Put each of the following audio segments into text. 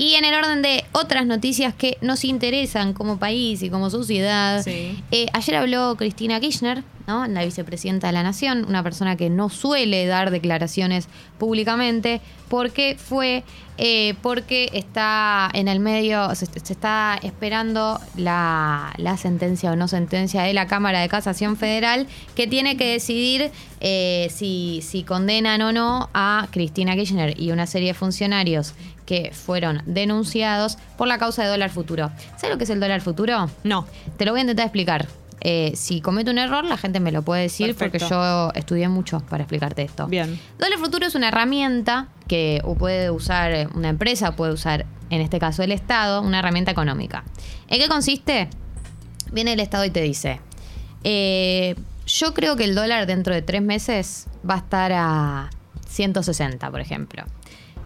Y en el orden de otras noticias que nos interesan como país y como sociedad, Sí. eh, ayer habló Cristina Kirchner, ¿no? la vicepresidenta de la Nación, una persona que no suele dar declaraciones públicamente, porque fue, eh, porque está en el medio, se, se está esperando la, la sentencia o no sentencia de la Cámara de Casación Federal, que tiene que decidir eh, si, si condenan o no a Cristina Kirchner y una serie de funcionarios que fueron denunciados por la causa de dólar futuro. ¿Sabes lo que es el dólar futuro? No. Te lo voy a intentar explicar. Eh, si cometo un error, la gente me lo puede decir Perfecto. porque yo estudié mucho para explicarte esto. Bien. Dólar futuro es una herramienta que puede usar eh, una empresa, puede usar, en este caso, el Estado, una herramienta económica. ¿En qué consiste? Viene el Estado y te dice, eh, yo creo que el dólar dentro de tres meses va a estar a 160, por ejemplo.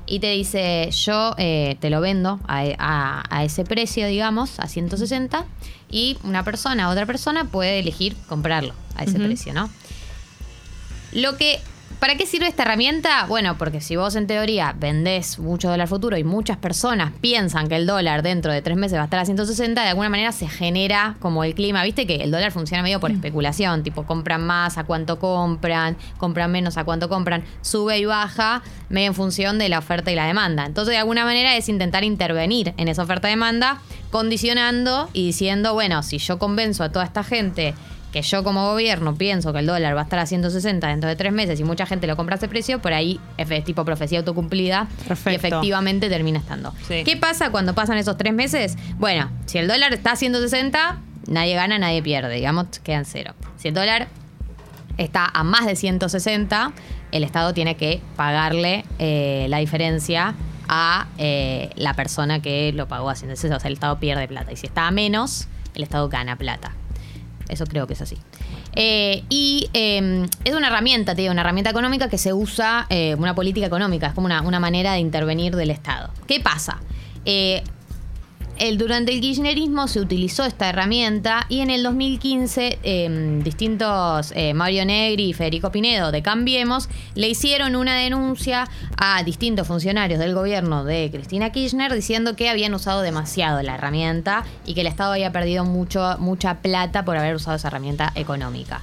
Y te dice, yo eh, te lo vendo a, a- a ese precio, digamos, a 160, y una persona, otra persona puede elegir comprarlo a ese precio, ¿no? Lo que. ¿Para qué sirve esta herramienta? Bueno, porque si vos en teoría vendés mucho dólar futuro y muchas personas piensan que el dólar dentro de tres meses va a estar a 160, de alguna manera se genera como el clima. Viste que el dólar funciona medio por especulación, tipo compran más a cuánto compran, compran menos a cuánto compran, sube y baja medio en función de la oferta y la demanda. Entonces, de alguna manera es intentar intervenir en esa oferta-demanda, condicionando y diciendo, bueno, si yo convenzo a toda esta gente que yo como gobierno pienso que el dólar va a estar a 160 dentro de tres meses y mucha gente lo compra a ese precio, por ahí es tipo profecía autocumplida y efectivamente termina estando. Sí. ¿Qué pasa cuando pasan esos tres meses? Bueno, si el dólar está a 160, nadie gana, nadie pierde, digamos, quedan cero. Si el dólar está a más de 160, el Estado tiene que pagarle eh, la diferencia a eh, la persona que lo pagó a 160. O sea, el Estado pierde plata. Y si está a menos, el Estado gana plata. Eso creo que es así. Eh, y eh, es una herramienta, te digo, una herramienta económica que se usa, eh, una política económica, es como una, una manera de intervenir del Estado. ¿Qué pasa? El, durante el kirchnerismo se utilizó esta herramienta y en el 2015 eh, distintos, eh, Mario Negri y Federico Pinedo de Cambiemos, le hicieron una denuncia a distintos funcionarios del gobierno de Cristina Kirchner diciendo que habían usado demasiado la herramienta y que el Estado había perdido mucho, mucha plata por haber usado esa herramienta económica.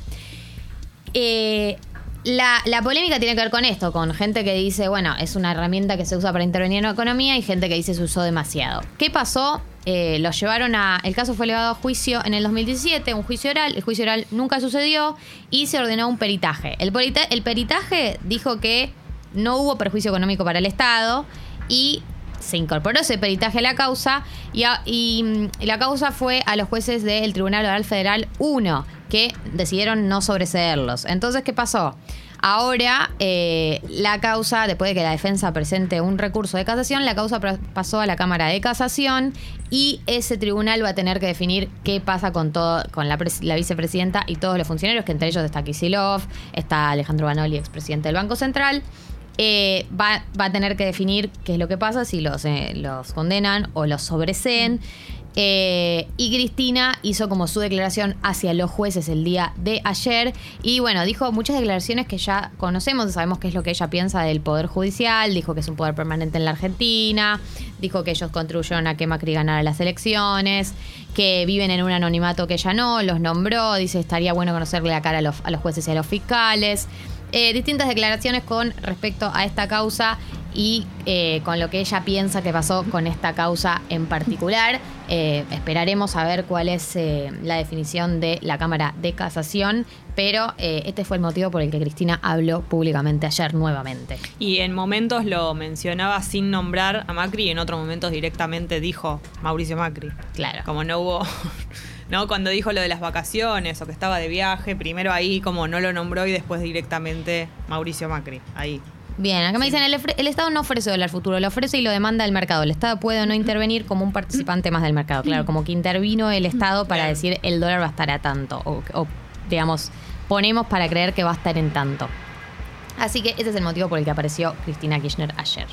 Eh, la, polémica tiene que ver con esto, con gente que dice, bueno, es una herramienta que se usa para intervenir en la economía y gente que dice se usó demasiado. ¿Qué pasó? Eh, llevaron a. El caso fue elevado a juicio en el 2017, un juicio oral. El juicio oral nunca sucedió y se ordenó un peritaje. El, perita- el peritaje dijo que no hubo perjuicio económico para el Estado y se incorporó ese peritaje a la causa y, y, mm, la causa fue a los jueces del Tribunal Oral Federal 1 que decidieron no sobreseerlos. Entonces, ¿qué pasó? Ahora, eh, la causa, después de que la defensa presente un recurso de casación, la causa pasó a la Cámara de Casación y ese tribunal va a tener que definir qué pasa con todo, con la, pres- la vicepresidenta y todos los funcionarios, que entre ellos está Kisilov, está Alejandro Banoli, expresidente del Banco Central. Eh, va, a tener que definir qué es lo que pasa, si los, eh, los condenan o los sobreseen. Eh, y Cristina hizo como su declaración hacia los jueces el día de ayer. Y bueno, dijo muchas declaraciones que ya conocemos, sabemos qué es lo que ella piensa del Poder Judicial. Dijo que es un poder permanente en la Argentina. Dijo que ellos contribuyeron a que Macri ganara las elecciones. Que viven en un anonimato que ella no. Los nombró. Dice estaría bueno conocerle la cara a los, jueces y a los fiscales. Eh, distintas declaraciones con respecto a esta causa y eh, con lo que ella piensa que pasó con esta causa en particular. Eh, esperaremos a ver cuál es eh, la definición de la Cámara de Casación, pero este fue el motivo por el que Cristina habló públicamente ayer nuevamente. Y en momentos lo mencionaba sin nombrar a Macri y en otros momentos directamente dijo Mauricio Macri. Claro. Como no hubo. ¿No? Cuando dijo lo de las vacaciones o que estaba de viaje, primero ahí como no lo nombró y después directamente Mauricio Macri. Ahí. Bien, acá me dicen, el, Estado no ofrece dólar futuro, lo ofrece y lo demanda el mercado. El Estado puede o no intervenir como un participante más del mercado. Claro, como que intervino el Estado para decir el dólar va a estar a tanto. O, o, digamos, ponemos para creer que va a estar en tanto. Así que ese es el motivo por el que apareció Cristina Kirchner ayer.